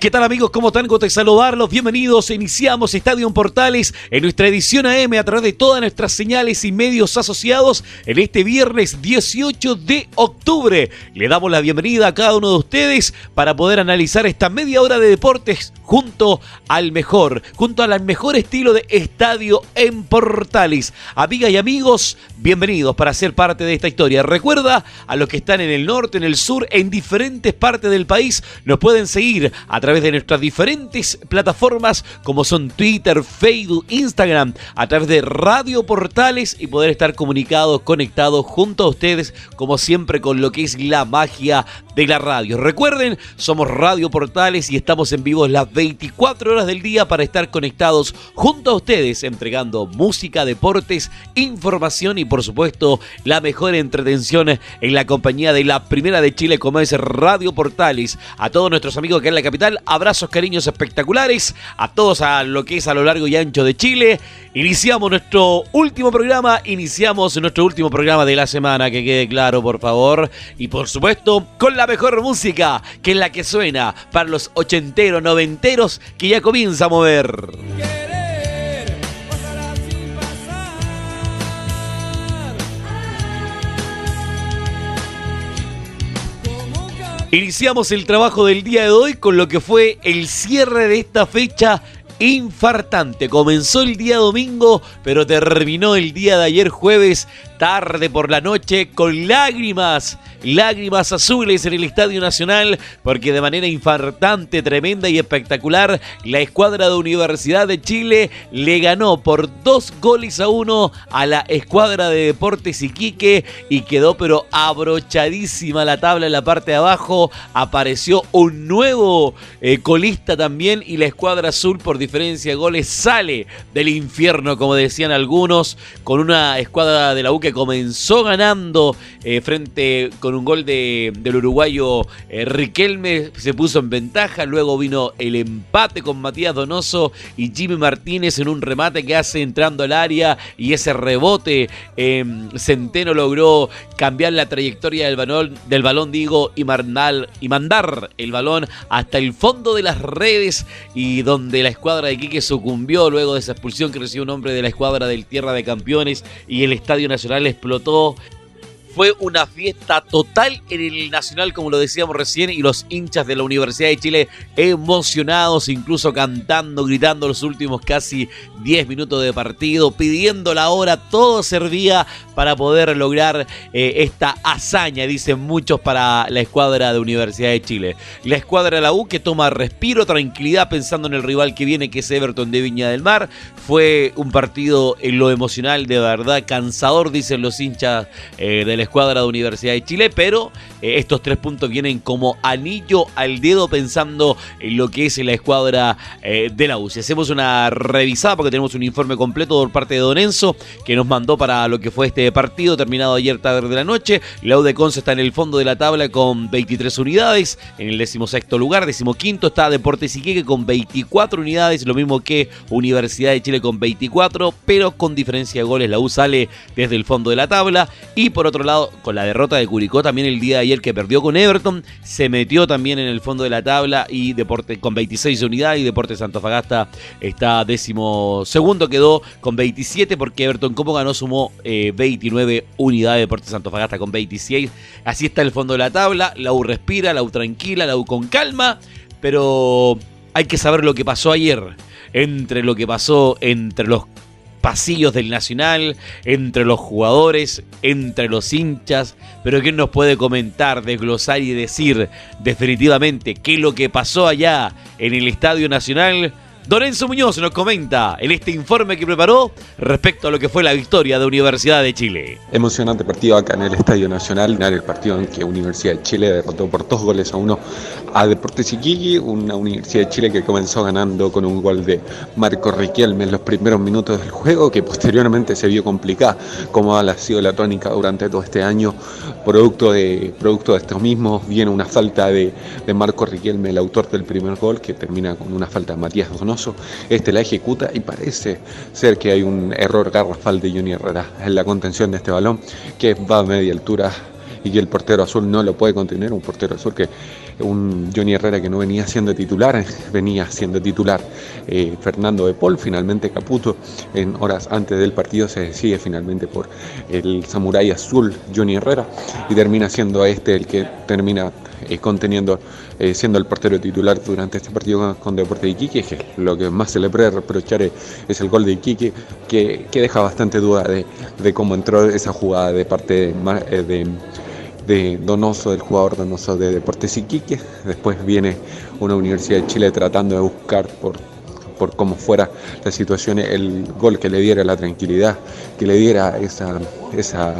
¿Qué tal amigos? ¿Cómo están? Gusto saludarlos. Bienvenidos. Iniciamos Estadio Portales en nuestra edición AM a través de todas nuestras señales y medios asociados en este viernes 18 de octubre. Le damos la bienvenida a cada uno de ustedes para poder analizar esta media hora de deportes junto al mejor, junto al mejor estilo de Estadio en Portales. Amigas y amigos, bienvenidos para ser parte de esta historia. Recuerda a los que están en el norte, en el sur, en diferentes partes del país, nos pueden seguir a través través de nuestras diferentes plataformas como son Twitter, Facebook, Instagram, a través de Radio Portales y poder estar comunicados, conectados junto a ustedes, como siempre con lo que es la magia de la radio. Recuerden, somos Radio Portales y estamos en vivo las 24 horas del día para estar conectados junto a ustedes, entregando música, deportes, información y por supuesto la mejor entretención en la compañía de la primera de Chile como es Radio Portales. A todos nuestros amigos que en la capital, abrazos, cariños espectaculares a todos a lo que es a lo largo y ancho de Chile. Iniciamos nuestro último programa, iniciamos nuestro último programa de la semana, que quede claro, por favor. Y por supuesto, con la mejor música, que es la que suena para los ochenteros, noventeros, que ya comienza a mover. Iniciamos el trabajo del día de hoy con lo que fue el cierre de esta fecha infartante. Comenzó el día domingo, pero terminó el día de ayer jueves tarde por la noche con lágrimas, lágrimas azules en el Estadio Nacional, porque de manera infartante, tremenda y espectacular, la escuadra de Universidad de Chile le ganó por dos goles a uno a la escuadra de Deportes Iquique y quedó pero abrochadísima la tabla en la parte de abajo. Apareció un nuevo eh, colista también y la escuadra azul por diferencia de goles sale del infierno, como decían algunos, con una escuadra de la U comenzó ganando eh, frente con un gol de, del uruguayo eh, Riquelme, se puso en ventaja, luego vino el empate con Matías Donoso y Jimmy Martínez en un remate que hace entrando al área y ese rebote em, Centeno logró cambiar la trayectoria del balón, del balón digo, y, y mandar el balón hasta el fondo de las redes y donde la escuadra de Quique sucumbió luego de esa expulsión que recibió un hombre de la escuadra del Tierra de Campeones y el Estadio Nacional explotó. Fue una fiesta total en el Nacional, como lo decíamos recién, y los hinchas de la Universidad de Chile emocionados, incluso cantando, gritando los últimos casi 10 minutos de partido, pidiendo la hora, todo servía para poder lograr eh, esta hazaña, dicen muchos, para la escuadra de Universidad de Chile. La escuadra de la U que toma respiro, tranquilidad pensando en el rival que viene, que es Everton de Viña del Mar. Fue un partido en lo emocional de verdad cansador, dicen los hinchas eh, de la escuadra de Universidad de Chile, pero eh, estos tres puntos vienen como anillo al dedo pensando en lo que es la escuadra eh, de la U. Si hacemos una revisada, porque tenemos un informe completo por parte de Don Enzo, que nos mandó para lo que fue este partido, terminado ayer tarde de la noche. La U de Conce está en el fondo de la tabla con 23 unidades, en el decimosexto lugar, decimoquinto está Deportes Iquique con 24 unidades, lo mismo que Universidad de Chile con 24, pero con diferencia de goles la U sale desde el fondo de la tabla. Y por otro lado, con la derrota de Curicó también el día de ayer que perdió con Everton, se metió también en el fondo de la tabla y Deporte con 26 unidades y Deportes Antofagasta está décimo segundo, quedó con 27 porque Everton como ganó sumó 29 eh, unidades, Deportes Antofagasta con 26. Así está el fondo de la tabla, la U respira, la U tranquila, la U con calma, pero hay que saber lo que pasó ayer entre lo que pasó entre los pasillos del Nacional, entre los jugadores, entre los hinchas, pero ¿quién nos puede comentar, desglosar y decir definitivamente qué es lo que pasó allá en el Estadio Nacional? Dorenzo Muñoz nos comenta en este informe que preparó respecto a lo que fue la victoria de Universidad de Chile. Emocionante partido acá en el Estadio Nacional, el partido en que Universidad de Chile derrotó por dos goles a uno a Deportes Iquique, una Universidad de Chile que comenzó ganando con un gol de Marco Riquelme en los primeros minutos del juego, que posteriormente se vio complicada, como ha sido la tónica durante todo este año, producto de, producto de esto mismo, viene una falta de, de Marco Riquelme, el autor del primer gol, que termina con una falta de Matías Donoso este la ejecuta y parece ser que hay un error garrafal de Johnny Herrera en la contención de este balón, que va a media altura y que el portero azul no lo puede contener, un portero azul que un Johnny Herrera que no venía siendo titular, venía siendo titular eh, Fernando de Paul, finalmente Caputo en horas antes del partido se decide finalmente por el samurái azul Johnny Herrera y termina siendo este el que termina eh, conteniendo, eh, siendo el portero titular durante este partido con, Deporte de Iquique, que lo que más se le puede reprochar es, el gol de Iquique, que, deja bastante duda de, cómo entró esa jugada de parte de, de Donoso, del jugador Donoso de Deportes Iquique. Después viene una Universidad de Chile tratando de buscar por, por cómo fuera la situación el gol que le diera la tranquilidad, que le diera esa, esa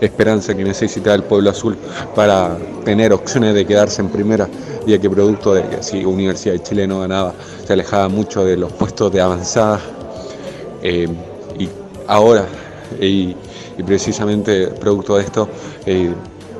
esperanza que necesita el pueblo azul para tener opciones de quedarse en primera, ya que producto de que si Universidad de Chile no ganaba, se alejaba mucho de los puestos de avanzada. Eh, y ahora, y, precisamente producto de esto, eh,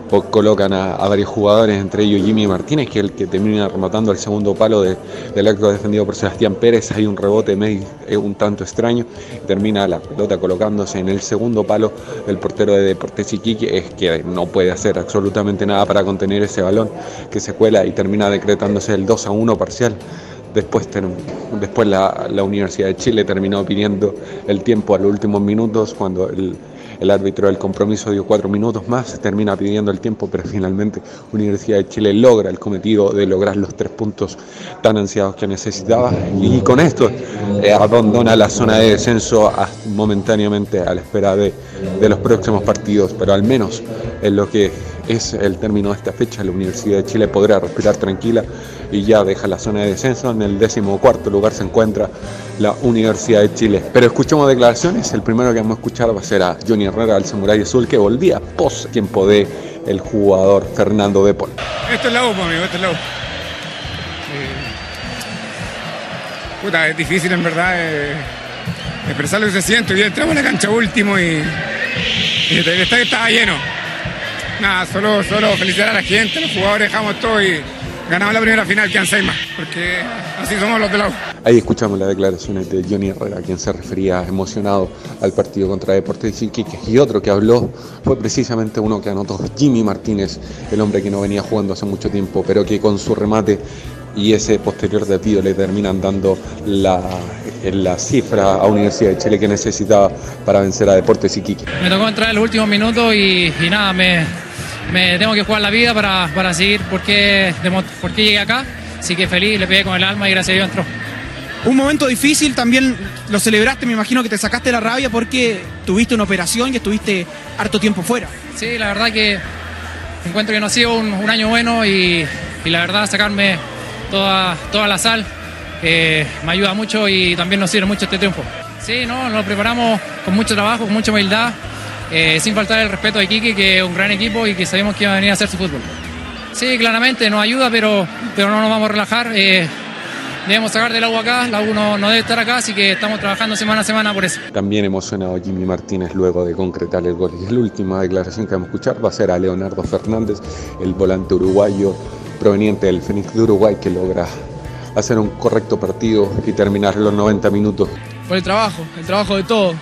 colocan a, varios jugadores, entre ellos Jimmy Martínez, que es el que termina rematando el segundo palo del acto defendido por Sebastián Pérez. Hay un rebote medio, un tanto extraño, termina la pelota colocándose en el segundo palo del portero de Deportes Iquique, es que no puede hacer absolutamente nada para contener ese balón que se cuela y termina decretándose el 2 a 1 parcial. Después, después la, la Universidad de Chile terminó pidiendo el tiempo a los últimos minutos cuando el el árbitro del compromiso dio cuatro minutos más, termina pidiendo el tiempo, pero finalmente Universidad de Chile logra el cometido de lograr los tres puntos tan ansiados que necesitaba. Y con esto eh, abandona la zona de descenso momentáneamente a la espera de, de los próximos partidos, pero al menos en lo que es el término de esta fecha, la Universidad de Chile podrá respirar tranquila y ya deja la zona de descenso. En el décimo cuarto lugar se encuentra la Universidad de Chile. Pero escuchemos declaraciones. El primero que vamos a escuchar va a ser a Johnny Herrera, del Samurai Azul, que volvía post tiempo de el jugador Fernando de Paul. Esto es la U, amigo, esto es la U. puta, es difícil en verdad eh, expresar lo que se siente. Entramos a la cancha último y, y el estaba lleno. Nada, solo, solo felicitar a la gente, los jugadores, dejamos todo y ganamos la primera final, que seis más, porque así somos los de la U. Ahí escuchamos las declaraciones de Johnny Herrera, quien se refería emocionado al partido contra Deportes Iquique. Y otro que habló fue precisamente uno que anotó, Jimmy Martínez, el hombre que no venía jugando hace mucho tiempo, pero que con su remate y ese posterior desvío le terminan dando la, la cifra a Universidad de Chile que necesitaba para vencer a Deportes Iquique. Me tocó entrar en los últimos minutos y, y nada, me, me tengo que jugar la vida para, para seguir por qué, por qué llegué acá. Así que feliz, le pegué con el alma y gracias a Dios entró. Un momento difícil, también lo celebraste, me imagino que te sacaste la rabia porque tuviste una operación y estuviste harto tiempo fuera. Sí, la verdad que encuentro que no ha sido un, año bueno y, y, la verdad sacarme toda, toda la sal eh, me ayuda mucho y también nos sirve mucho este tiempo. Sí, no, nos preparamos con mucho trabajo, con mucha humildad eh, sin faltar el respeto a Iquique, que es un gran equipo y que sabemos que va a venir a hacer su fútbol. Sí, claramente nos ayuda, pero, pero no nos vamos a relajar. Eh, debemos sacar del agua acá, la U no, debe estar acá, así que estamos trabajando semana a semana por eso. También emocionado Jimmy Martínez luego de concretar el gol. Y la última declaración que vamos a escuchar va a ser a Leonardo Fernández, el volante uruguayo proveniente del Fénix de Uruguay, que logra hacer un correcto partido y terminar los 90 minutos. Por el trabajo, el trabajo de todo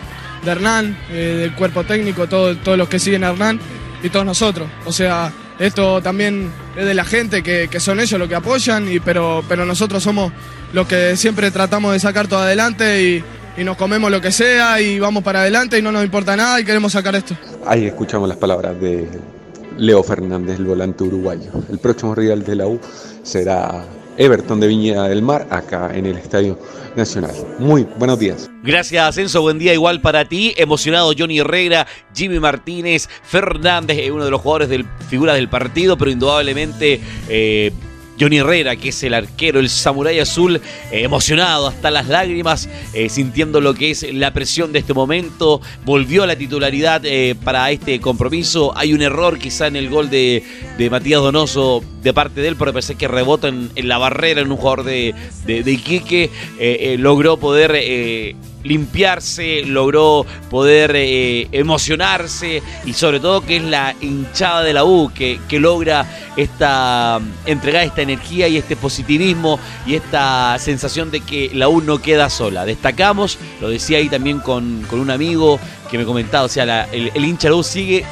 de Hernán, eh, del cuerpo técnico, todo, todos los que siguen a Hernán y todos nosotros. O sea, esto también es de la gente, que, son ellos los que apoyan, y, pero, pero nosotros somos los que siempre tratamos de sacar todo adelante y, nos comemos lo que sea y vamos para adelante y no nos importa nada y queremos sacar esto. Ahí escuchamos las palabras de Leo Fernández, el volante uruguayo. El próximo rival de la U será Everton de Viña del Mar, acá en el Estadio Nacional. Muy buenos días. Gracias, Ascenso. Buen día igual para ti. Emocionado Johnny Herrera, Jimmy Martínez, Fernández, uno de los jugadores del figuras del partido, pero indudablemente. Eh, Johnny Herrera, que es el arquero, el samurái azul, eh, emocionado hasta las lágrimas, eh, sintiendo lo que es la presión de este momento. Volvió a la titularidad eh, para este compromiso. Hay un error quizá en el gol de, Matías Donoso de parte de él, pero pensé que rebota en, la barrera en un jugador de, de, de Iquique. logró poder limpiarse, logró poder eh, emocionarse y sobre todo que es la hinchada de la U que, que logra esta entregar esta energía y este positivismo y esta sensación de que la U no queda sola. Destacamos, lo decía ahí también con, con un amigo que me comentaba, o sea, el, el hincha de la U sigue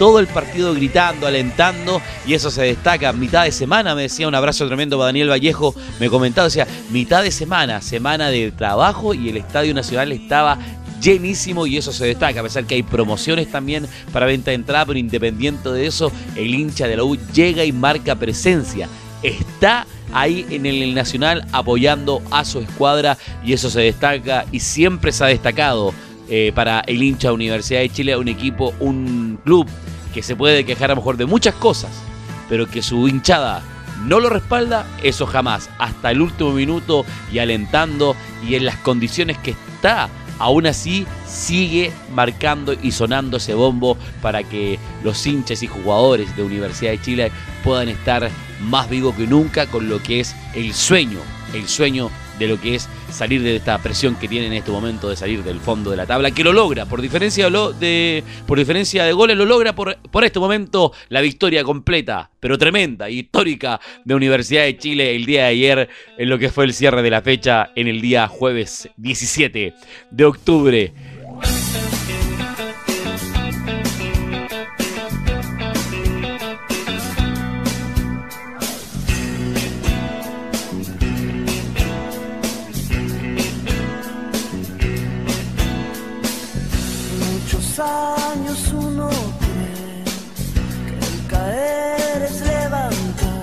todo el partido gritando, alentando, y eso se destaca. Mitad de semana, me decía un abrazo tremendo para Daniel Vallejo, me comentaba, decía, mitad de semana, semana de trabajo, y el Estadio Nacional estaba llenísimo y eso se destaca, a pesar que hay promociones también para venta de entrada, pero independiente de eso, el hincha de la U llega y marca presencia. Está ahí en el Nacional apoyando a su escuadra y eso se destaca y siempre se ha destacado eh, para el hincha Universidad de Chile, un equipo, un club que se puede quejar a lo mejor de muchas cosas, pero que su hinchada no lo respalda, eso jamás, hasta el último minuto y alentando y en las condiciones que está, aún así sigue marcando y sonando ese bombo para que los hinchas y jugadores de Universidad de Chile puedan estar más vivos que nunca con lo que es el sueño, el sueño de lo que es salir de esta presión que tiene en este momento de salir del fondo de la tabla, que lo logra, por diferencia de, por diferencia de goles, lo logra por, por este momento la victoria completa, pero tremenda, histórica de Universidad de Chile el día de ayer, en lo que fue el cierre de la fecha en el día jueves 17 de octubre.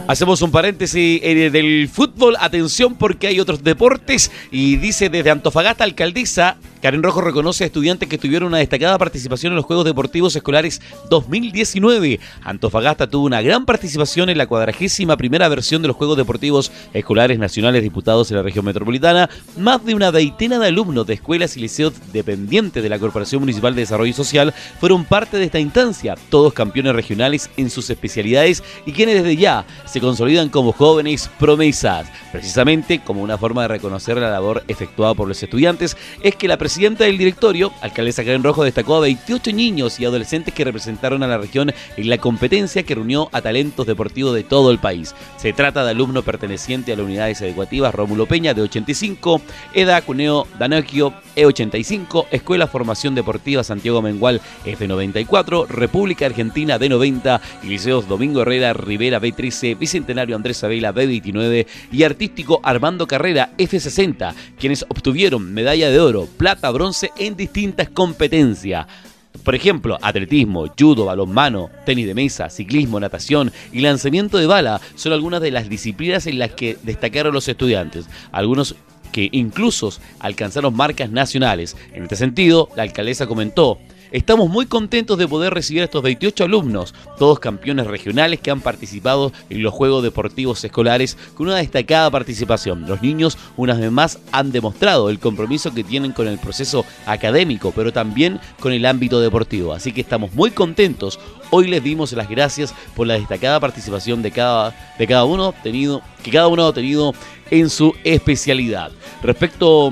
Hacemos un paréntesis eh, del fútbol. Atención porque hay otros deportes. Y dice desde Antofagasta, alcaldesa, Karen Rojo reconoce a estudiantes que tuvieron una destacada participación en los Juegos Deportivos Escolares 2019. Antofagasta tuvo una gran participación en la cuadragésima primera versión de los Juegos Deportivos Escolares Nacionales disputados en la región metropolitana. Más de una veintena de alumnos de escuelas y liceos dependientes de la Corporación Municipal de Desarrollo Social fueron parte de esta instancia, todos campeones regionales en sus especialidades y quienes desde ya se consolidan como jóvenes promesas. Precisamente como una forma de reconocer la labor efectuada por los estudiantes, es que la presidenta del directorio, alcaldesa Karen Rojo, destacó a 28 niños y adolescentes que representaron a la región en la competencia que reunió a talentos deportivos de todo el país. Se trata de alumnos pertenecientes a las unidades educativas Rómulo Peña de 85, Eda Cuneo Danocchio E85, Escuela Formación Deportiva Santiago Mengual F94, República Argentina D90 y Liceos Domingo Herrera Rivera B13, Bicentenario Andrés Abela B29 y Artístico Armando Carrera F60, quienes obtuvieron medalla de oro, plata, bronce en distintas competencias. Por ejemplo, atletismo, judo, balonmano, tenis de mesa, ciclismo, natación y lanzamiento de bala son algunas de las disciplinas en las que destacaron los estudiantes. Algunos que incluso alcanzaron marcas nacionales. En este sentido, la alcaldesa comentó Estamos muy contentos de poder recibir a estos 28 alumnos, todos campeones regionales que han participado en los Juegos Deportivos Escolares con una destacada participación. Los niños una vez más han demostrado el compromiso que tienen con el proceso académico, pero también con el ámbito deportivo. Así que estamos muy contentos. Hoy les dimos las gracias por la destacada participación de cada, de cada uno tenido, que cada uno ha tenido en su especialidad. Respecto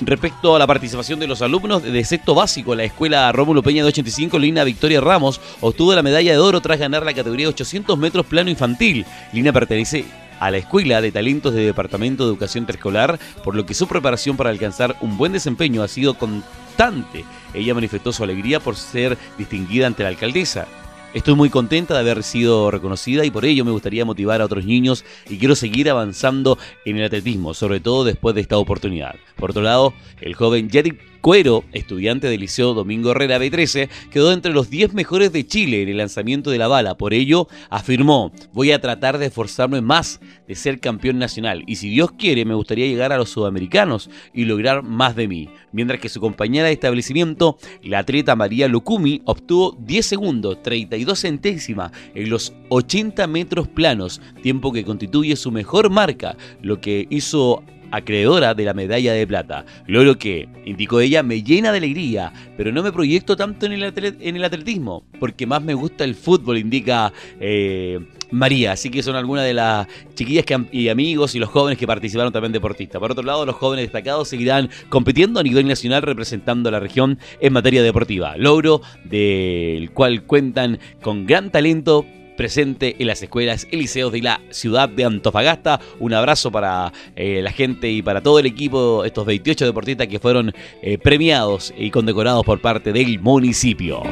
Respecto a la participación de los alumnos de sexto básico, la escuela Rómulo Peña de 85, Lina Victoria Ramos obtuvo la medalla de oro tras ganar la categoría 800 metros plano infantil. Lina pertenece a la Escuela de Talentos de Departamento de Educación Preescolar, por lo que su preparación para alcanzar un buen desempeño ha sido constante. Ella manifestó su alegría por ser distinguida ante la alcaldesa. Estoy muy contenta de haber sido reconocida y por ello me gustaría motivar a otros niños y quiero seguir avanzando en el atletismo, sobre todo después de esta oportunidad. Por otro lado, el joven Yedic Cuero, estudiante del Liceo Domingo Herrera B13, quedó entre los 10 mejores de Chile en el lanzamiento de la bala. Por ello, afirmó, voy a tratar de esforzarme más de ser campeón nacional y si Dios quiere me gustaría llegar a los sudamericanos y lograr más de mí. Mientras que su compañera de establecimiento, la atleta María Lucumi, obtuvo 10 segundos 32 centésimas en los 80 metros planos, tiempo que constituye su mejor marca, lo que hizo acreedora de la medalla de plata. Logro que, indicó ella, me llena de alegría, pero no me proyecto tanto en el, atletismo, porque más me gusta el fútbol, indica eh, María. Así que son algunas de las chiquillas que, y amigos y los jóvenes que participaron también deportistas. Por otro lado, los jóvenes destacados seguirán compitiendo a nivel nacional representando a la región en materia deportiva. Logro del cual cuentan con gran talento presente en las escuelas y liceos de la ciudad de Antofagasta. Un abrazo para eh, la gente y para todo el equipo, estos 28 deportistas que fueron eh, premiados y condecorados por parte del municipio.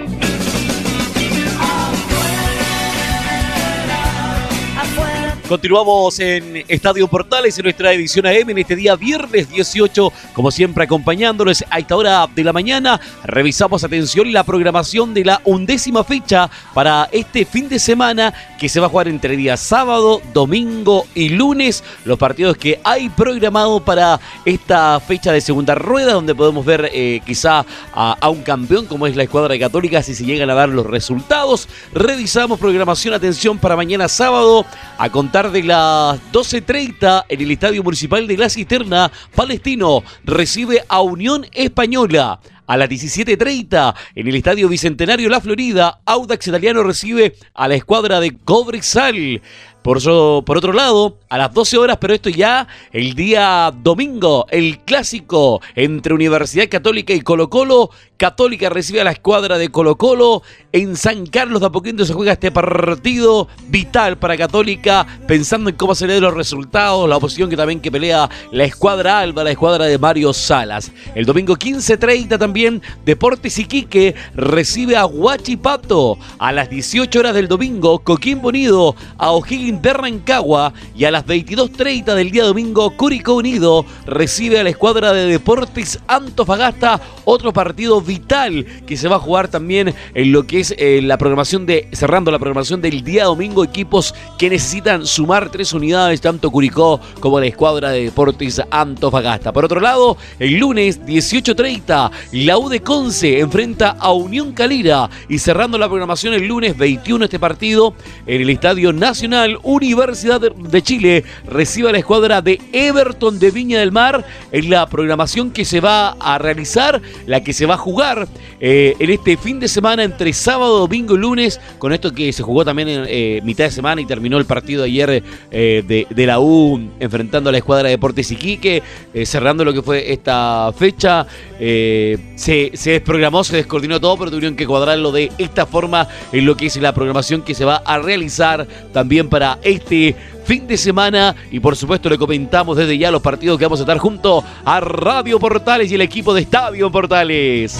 Continuamos en Estadio Portales en nuestra edición AM en este día viernes 18, como siempre acompañándoles a esta hora de la mañana. Revisamos atención la programación de la undécima fecha para este fin de semana que se va a jugar entre día sábado, domingo y lunes. Los partidos que hay programado para esta fecha de segunda rueda, donde podemos ver eh, quizá a, un campeón como es la escuadra católica si se llegan a dar los resultados. Revisamos programación, atención para mañana sábado a contar de las 12.30 en el Estadio Municipal de La Cisterna, Palestino recibe a Unión Española. A las 17.30 en el Estadio Bicentenario La Florida, Audax Italiano recibe a la escuadra de Cobresal. Por, otro lado, a las 12 horas, pero esto ya el día domingo, el clásico entre Universidad Católica y Colo Colo. Católica recibe a la escuadra de Colo Colo. En San Carlos de Apoquindo se juega este partido vital para Católica, pensando en cómo se los resultados, la oposición que también que pelea la escuadra Alba, la escuadra de Mario Salas. El domingo 15.30 también, Deportes Iquique recibe a Huachipato. A las 18 horas del domingo, Coquimbo Unido a O'Higgins de Rancagua y a las 22.30 del día domingo, Curicó Unido recibe a la escuadra de Deportes Antofagasta, otro partido vital que se va a jugar también en lo que es eh, la programación de, cerrando la programación del día domingo, equipos que necesitan sumar tres unidades, tanto Curicó como la escuadra de Deportes Antofagasta. Por otro lado, el lunes 18.30, la U de Conce enfrenta a Unión Calira y cerrando la programación el lunes 21 este partido en el Estadio Nacional Universidad de Chile recibe a la escuadra de Everton de Viña del Mar en la programación que se va a realizar, la que se va a jugar eh, en este fin de semana entre sábado, domingo y lunes, con esto que se jugó también en eh, mitad de semana y terminó el partido ayer eh, de, la U enfrentando a la escuadra de Deportes Iquique, cerrando lo que fue esta fecha. se, se desprogramó, se descoordinó todo, pero tuvieron que cuadrarlo de esta forma en lo que es la programación que se va a realizar también para este fin de semana y por supuesto le comentamos desde ya los partidos que vamos a estar junto a Radio Portales y el equipo de Estadio Portales.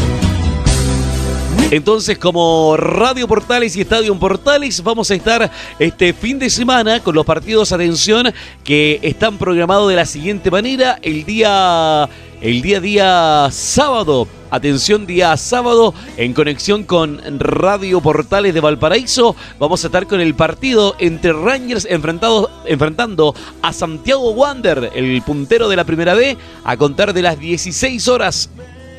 Entonces, como Radio Portales y Estadio Portales, vamos a estar este fin de semana con los partidos, atención, que están programados de la siguiente manera. El día, el día, día sábado, Atención, día sábado, en conexión con Radio Portales de Valparaíso, vamos a estar con el partido entre Rangers enfrentando a Santiago Wander, el puntero de la primera B, a contar de las 16 horas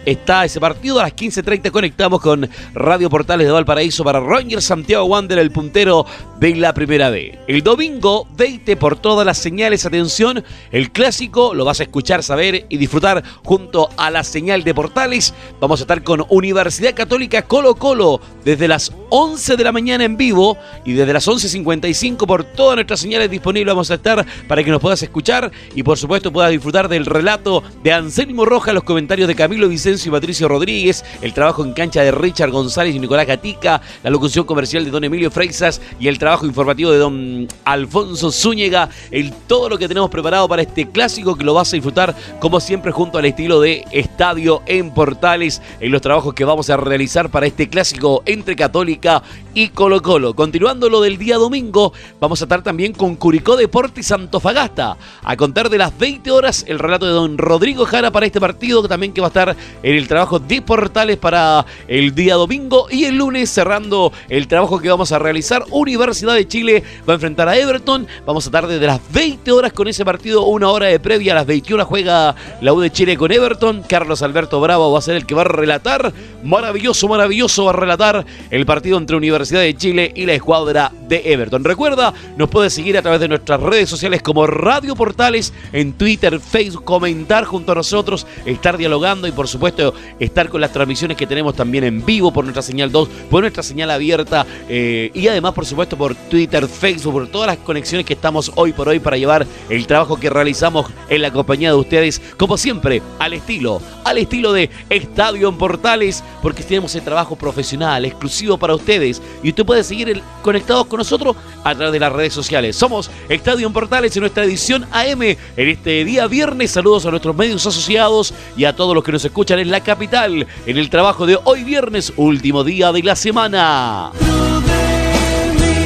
está ese partido. A las 15.30 conectamos con Radio Portales de Valparaíso para Rangers Santiago Wander, el puntero de la primera B. El domingo, veite por todas las señales, atención, el clásico lo vas a escuchar, saber y disfrutar junto a la señal de Portales. Vamos a estar con Universidad Católica Colo Colo desde las 11 de la mañana en vivo y desde las 11.55 por todas nuestras señales disponibles vamos a estar para que nos puedas escuchar y por supuesto puedas disfrutar del relato de Anselmo Roja, los comentarios de Camilo Vicente y Patricio Rodríguez, el trabajo en cancha de Richard González y Nicolás Gatica, la locución comercial de don Emilio Freixas y el trabajo informativo de don Alfonso Zúñiga, el todo lo que tenemos preparado para este clásico que lo vas a disfrutar como siempre junto al estilo de Estadio en Portales en los trabajos que vamos a realizar para este clásico entre Católica y Colo Colo. Continuando lo del día domingo, vamos a estar también con Curicó Deportes Antofagasta. A contar de las 20 horas el relato de don Rodrigo Jara para este partido, también que va a estar en el trabajo de Portales para el día domingo y el lunes cerrando el trabajo que vamos a realizar. Universidad de Chile va a enfrentar a Everton. Vamos a estar desde las 20 horas con ese partido, una hora de previa. A las 21 juega la U de Chile con Everton. Carlos Alberto Bravo va a ser el que va a relatar. Maravilloso, maravilloso va a relatar el partido entre Universidad de Chile y la escuadra de Everton. Recuerda, nos puedes seguir a través de nuestras redes sociales como Radio Portales, en Twitter, Facebook, comentar junto a nosotros, estar dialogando y por supuesto estar con las transmisiones que tenemos también en vivo por nuestra señal 2, por nuestra señal abierta eh, y además por supuesto por Twitter, Facebook, por todas las conexiones que estamos hoy por hoy para llevar el trabajo que realizamos en la compañía de ustedes, como siempre, al estilo, al estilo de Estadio en Portales, porque tenemos el trabajo profesional, exclusivo para ustedes y usted puede seguir conectados con nosotros a través de las redes sociales. Somos Estadio Portales en nuestra edición AM en este día viernes. Saludos a nuestros medios asociados y a todos los que nos escuchan en la capital en el trabajo de hoy viernes, último día de la semana.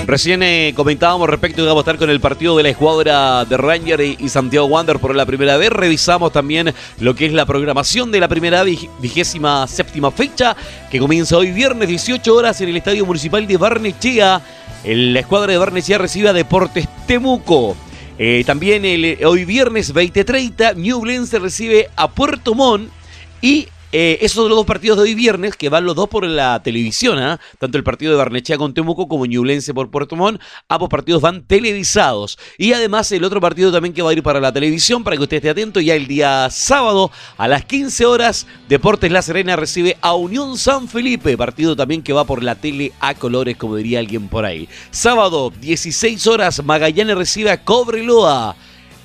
Recién eh, comentábamos respecto de a estar con el partido de la escuadra de Ranger y, Santiago Wander por la primera vez. Revisamos también lo que es la programación de la primera vigésima séptima fecha que comienza hoy viernes 18 horas en el Estadio Municipal de Barnechea. La escuadra de Barnechea recibe a Deportes Temuco. Eh, también el, hoy viernes 20:30 Newblense recibe a Puerto Montt y eh, esos son los dos partidos de hoy viernes, que van los dos por la televisión, ¿ah? tanto el partido de Barnechea con Temuco como Ñublense por Puerto Montt. Ambos partidos van televisados. Y además el otro partido también que va a ir para la televisión, para que usted esté atento, ya el día sábado a las 15 horas, Deportes La Serena recibe a Unión San Felipe, partido también que va por la tele a colores, como diría alguien por ahí. Sábado, 16 horas, Magallanes recibe a Cobreloa.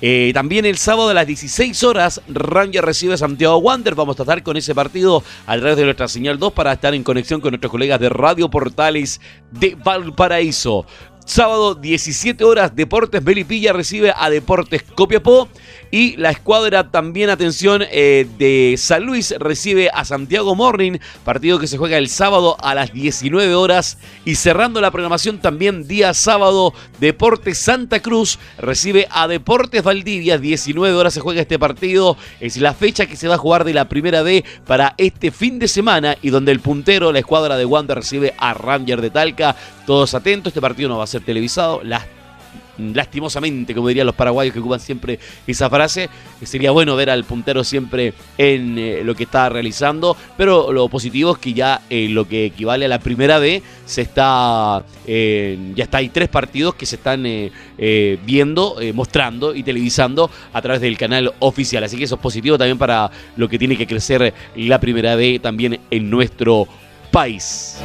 Eh, también el sábado a las 16 horas, Ranger recibe Santiago Wander. Vamos a estar con ese partido a través de nuestra señal 2 para estar en conexión con nuestros colegas de Radio Portales de Valparaíso. Sábado, 17 horas, Deportes Belipilla recibe a Deportes Copiapó. Y la escuadra también, atención, eh, de San Luis recibe a Santiago Morning, partido que se juega el sábado a las 19 horas. Y cerrando la programación también día sábado, Deportes Santa Cruz recibe a Deportes Valdivia, 19 horas se juega este partido. Es la fecha que se va a jugar de la primera B para este fin de semana y donde el puntero, la escuadra de Wander recibe a Ranger de Talca. Todos atentos, este partido no va a ser televisado. Las lastimosamente, como dirían los paraguayos que ocupan siempre esa frase, sería bueno ver al puntero siempre en eh, lo que está realizando, pero lo positivo es que ya eh, lo que equivale a la primera B se está, eh, ya está, hay tres partidos que se están viendo, mostrando y televisando a través del canal oficial, así que eso es positivo también para lo que tiene que crecer la primera B también en nuestro país.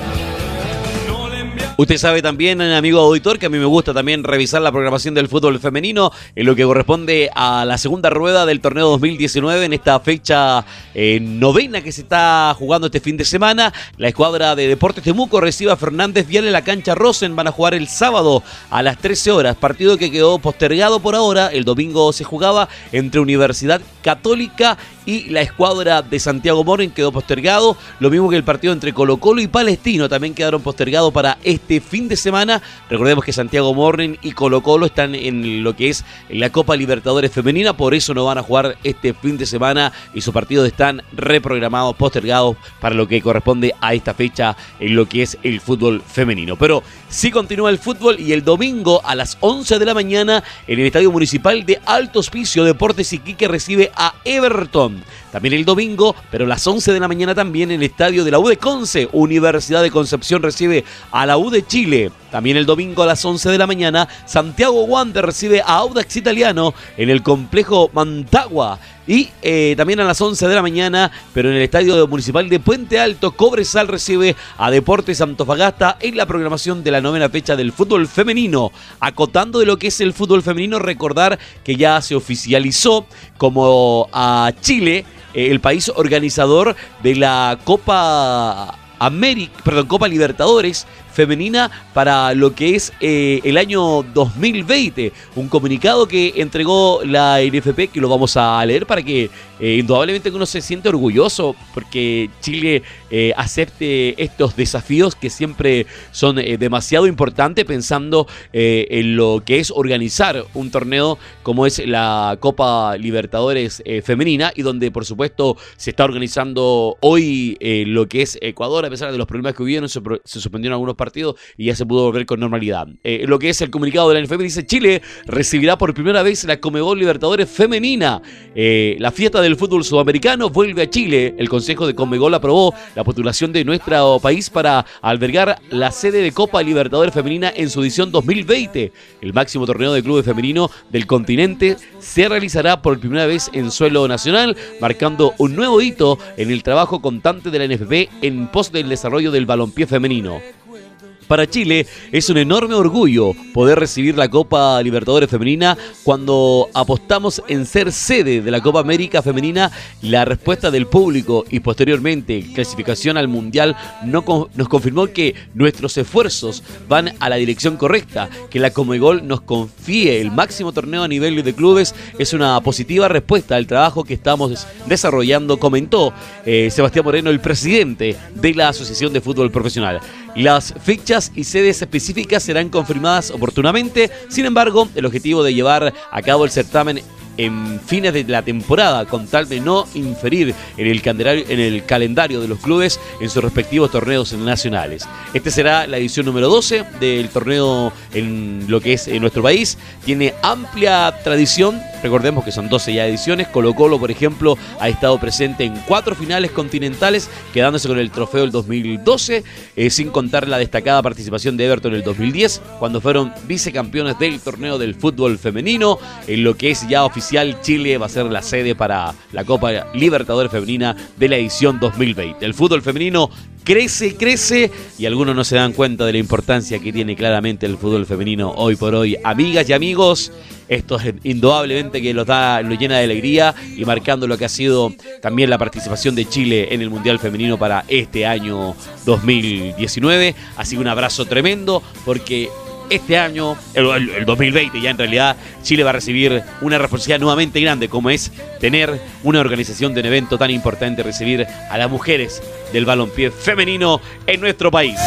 Usted sabe también, amigo auditor, que a mí me gusta también revisar la programación del fútbol femenino en lo que corresponde a la segunda rueda del torneo 2019 en esta fecha eh, novena que se está jugando este fin de semana. La escuadra de Deportes Temuco recibe a Fernández Vial en la cancha Rosen. Van a jugar el sábado a las 13 horas. Partido que quedó postergado por ahora. El domingo se jugaba entre Universidad Católica y la escuadra de Santiago Morning quedó postergado. Lo mismo que el partido entre Colo Colo y Palestino también quedaron postergados para este fin de semana. Recordemos que Santiago Morning y Colo Colo están en lo que es la Copa Libertadores Femenina, por eso no van a jugar este fin de semana y sus partidos están reprogramados, postergados para lo que corresponde a esta fecha en lo que es el fútbol femenino. Pero sí continúa el fútbol y el domingo a las 11 de la mañana en el Estadio Municipal de Alto Hospicio Deportes Iquique recibe a Everton. También el domingo, pero a las 11 de la mañana también en el estadio de la U de Conce, Universidad de Concepción recibe a la U de Chile. También el domingo a las 11 de la mañana, Santiago Wander recibe a Audax Italiano en el complejo Mantagua. Y eh, también a las 11 de la mañana, pero en el Estadio Municipal de Puente Alto, Cobresal recibe a Deportes Antofagasta en la programación de la novena fecha del fútbol femenino. Acotando de lo que es el fútbol femenino, recordar que ya se oficializó como a Chile, el país organizador de la Copa América, perdón, Copa Libertadores femenina para lo que es eh, el año 2020. Un comunicado que entregó la NFP que lo vamos a leer para que eh, indudablemente uno se siente orgulloso porque Chile eh, acepte estos desafíos que siempre son demasiado importantes pensando en lo que es organizar un torneo como es la Copa Libertadores femenina y donde por supuesto se está organizando hoy lo que es Ecuador a pesar de los problemas que hubieron se, se suspendieron algunos partidos y ya se pudo volver con normalidad. Eh, lo que es el comunicado de la NFP dice Chile recibirá por primera vez la Comebol Libertadores femenina. Eh, la fiesta del fútbol sudamericano vuelve a Chile. El Consejo de Comebol aprobó la postulación de nuestro país para albergar la sede de Copa Libertadores femenina en su edición 2020. El máximo torneo de clubes femenino del continente se realizará por primera vez en suelo nacional, marcando un nuevo hito en el trabajo constante de la NFP en pos del desarrollo del balompié femenino. Para Chile es un enorme orgullo poder recibir la Copa Libertadores Femenina cuando apostamos en ser sede de la Copa América Femenina. La respuesta del público y posteriormente clasificación al Mundial no, nos confirmó que nuestros esfuerzos van a la dirección correcta, que la Comegol nos confíe el máximo torneo a nivel de clubes es una positiva respuesta al trabajo que estamos desarrollando, comentó eh, Sebastián Moreno, el presidente de la Asociación de Fútbol Profesional. Las fechas y sedes específicas serán confirmadas oportunamente, sin embargo, el objetivo de llevar a cabo el certamen en fines de la temporada con tal de no inferir en el, en el calendario de los clubes en sus respectivos torneos nacionales. Este será la edición número 12 del torneo en lo que es en nuestro país. Tiene amplia tradición, recordemos que son 12 ya ediciones. Colo Colo, por ejemplo, ha estado presente en cuatro finales continentales, quedándose con el trofeo del 2012, eh, sin contar la destacada participación de Everton en el 2010, cuando fueron vicecampeones del torneo del fútbol femenino, en lo que es ya oficial Chile va a ser la sede para la Copa Libertadores Femenina de la edición 2020. El fútbol femenino crece, crece y algunos no se dan cuenta de la importancia que tiene claramente el fútbol femenino hoy por hoy. Amigas y amigos, esto es indudablemente que lo da, lo llena de alegría y marcando lo que ha sido también la participación de Chile en el Mundial Femenino para este año 2019. Así que un abrazo tremendo porque este año, el, 2020 ya en realidad, Chile va a recibir una responsabilidad nuevamente grande, como es tener una organización de un evento tan importante, recibir a las mujeres del balompié femenino en nuestro país.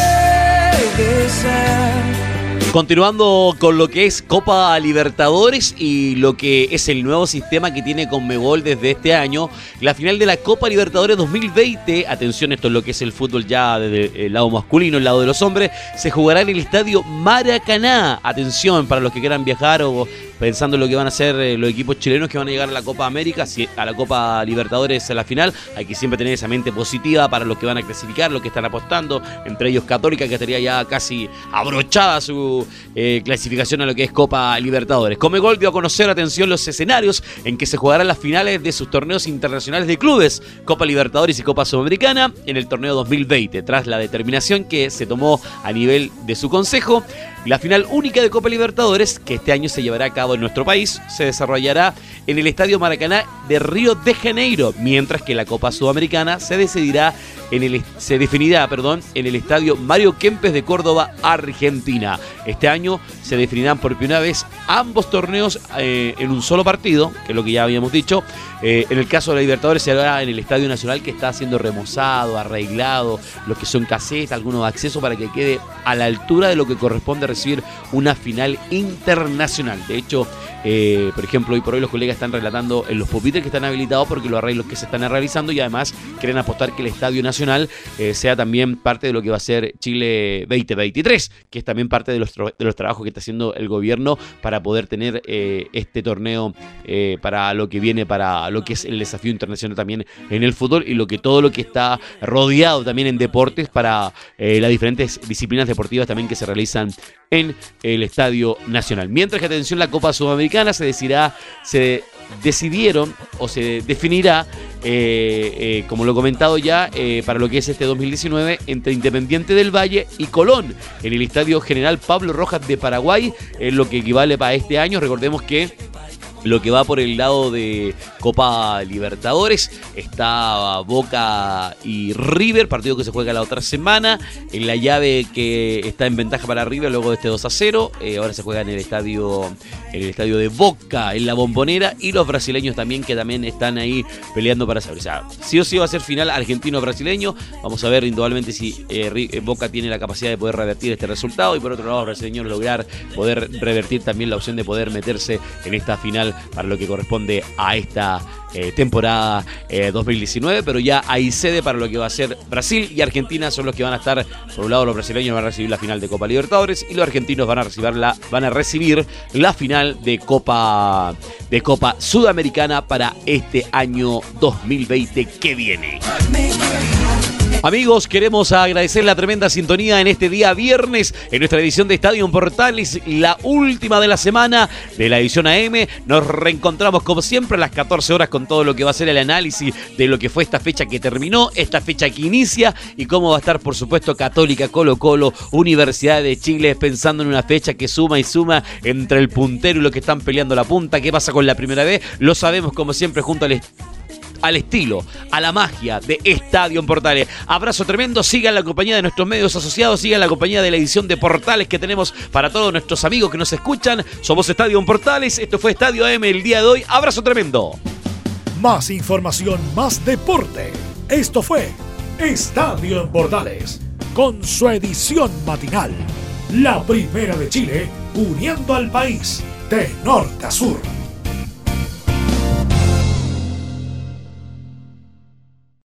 Continuando con lo que es Copa Libertadores y lo que es el nuevo sistema que tiene Conmebol desde este año, la final de la Copa Libertadores 2020, atención, esto es lo que es el fútbol ya desde el lado masculino, el lado de los hombres, se jugará en el estadio Maracaná. Atención para los que quieran viajar o pensando en lo que van a hacer eh, los equipos chilenos que van a llegar a la Copa América, a la Copa Libertadores a la final, hay que siempre tener esa mente positiva para los que van a clasificar, los que están apostando, entre ellos Católica, que estaría ya casi abrochada su eh, clasificación a lo que es Copa Libertadores. Comegol dio a conocer, atención, los escenarios en que se jugarán las finales de sus torneos internacionales de clubes, Copa Libertadores y Copa Sudamericana, en el torneo 2020, tras la determinación que se tomó a nivel de su consejo. La final única de Copa Libertadores, que este año se llevará a cabo en nuestro país, se desarrollará en el Estadio Maracaná de Río de Janeiro, mientras que la Copa Sudamericana se decidirá en el, se definirá perdón, en el Estadio Mario Kempes de Córdoba, Argentina. Este año se definirán por primera vez ambos torneos eh, en un solo partido, que es lo que ya habíamos dicho. Eh, en el caso de la Libertadores se hará en el Estadio Nacional que está siendo remozado, arreglado, lo que son casetas, algunos accesos para que quede a la altura de lo que corresponde una final internacional. De hecho, eh, por ejemplo, hoy por hoy los colegas están relatando en los pupitres que están habilitados porque los arreglos que se están realizando y además quieren apostar que el Estadio Nacional eh, sea también parte de lo que va a ser Chile 2023, que es también parte de los, de los trabajos que está haciendo el gobierno para poder tener eh, este torneo para lo que viene, para lo que es el desafío internacional también en el fútbol y lo que todo lo que está rodeado también en deportes para las diferentes disciplinas deportivas también que se realizan en el Estadio Nacional. Mientras que atención la Copa Sudamericana se decidirá, se decidieron o se definirá, eh, eh, como lo he comentado ya, eh, para lo que es este 2019 entre Independiente del Valle y Colón en el Estadio General Pablo Rojas de Paraguay, en lo que equivale para este año. Recordemos que lo que va por el lado de Copa Libertadores. Está Boca y River, partido que se juega la otra semana. En la llave que está en ventaja para River luego de este 2 a 0. Eh, ahora se juega en el estadio en el estadio de Boca, en la bombonera. Y los brasileños también, que también están ahí peleando para saber. O sea, sí o sí va a ser final argentino-brasileño. Vamos a ver indudablemente si eh, eh, Boca tiene la capacidad de poder revertir este resultado. Y por otro lado, los brasileños lograr poder revertir también la opción de poder meterse en esta final para lo que corresponde a esta eh, temporada 2019, pero ya hay sede para lo que va a ser Brasil y Argentina son los que van a estar, por un lado los brasileños van a recibir la final de Copa Libertadores y los argentinos van a recibir la, van a recibir la final de Copa de Copa Sudamericana para este año 2020 que viene. Amigos, queremos agradecer la tremenda sintonía en este día viernes en nuestra edición de Estadio Portales, la última de la semana de la edición AM. Nos reencontramos como siempre a las 14 horas con todo lo que va a ser el análisis de lo que fue esta fecha que terminó, esta fecha que inicia y cómo va a estar, por supuesto, Católica, Colo Colo, Universidad de Chile, pensando en una fecha que suma y suma entre el puntero y lo que están peleando la punta. ¿Qué pasa con la primera vez? Lo sabemos como siempre junto al al estilo, a la magia de Estadio en Portales. Abrazo tremendo, sigan la compañía de nuestros medios asociados, sigan la compañía de la edición de Portales que tenemos para todos nuestros amigos que nos escuchan. Somos Estadio en Portales, esto fue Estadio AM el día de hoy. Abrazo tremendo. Más información, más deporte. Esto fue Estadio en Portales, con su edición matinal. La primera de Chile, uniendo al país de norte a sur.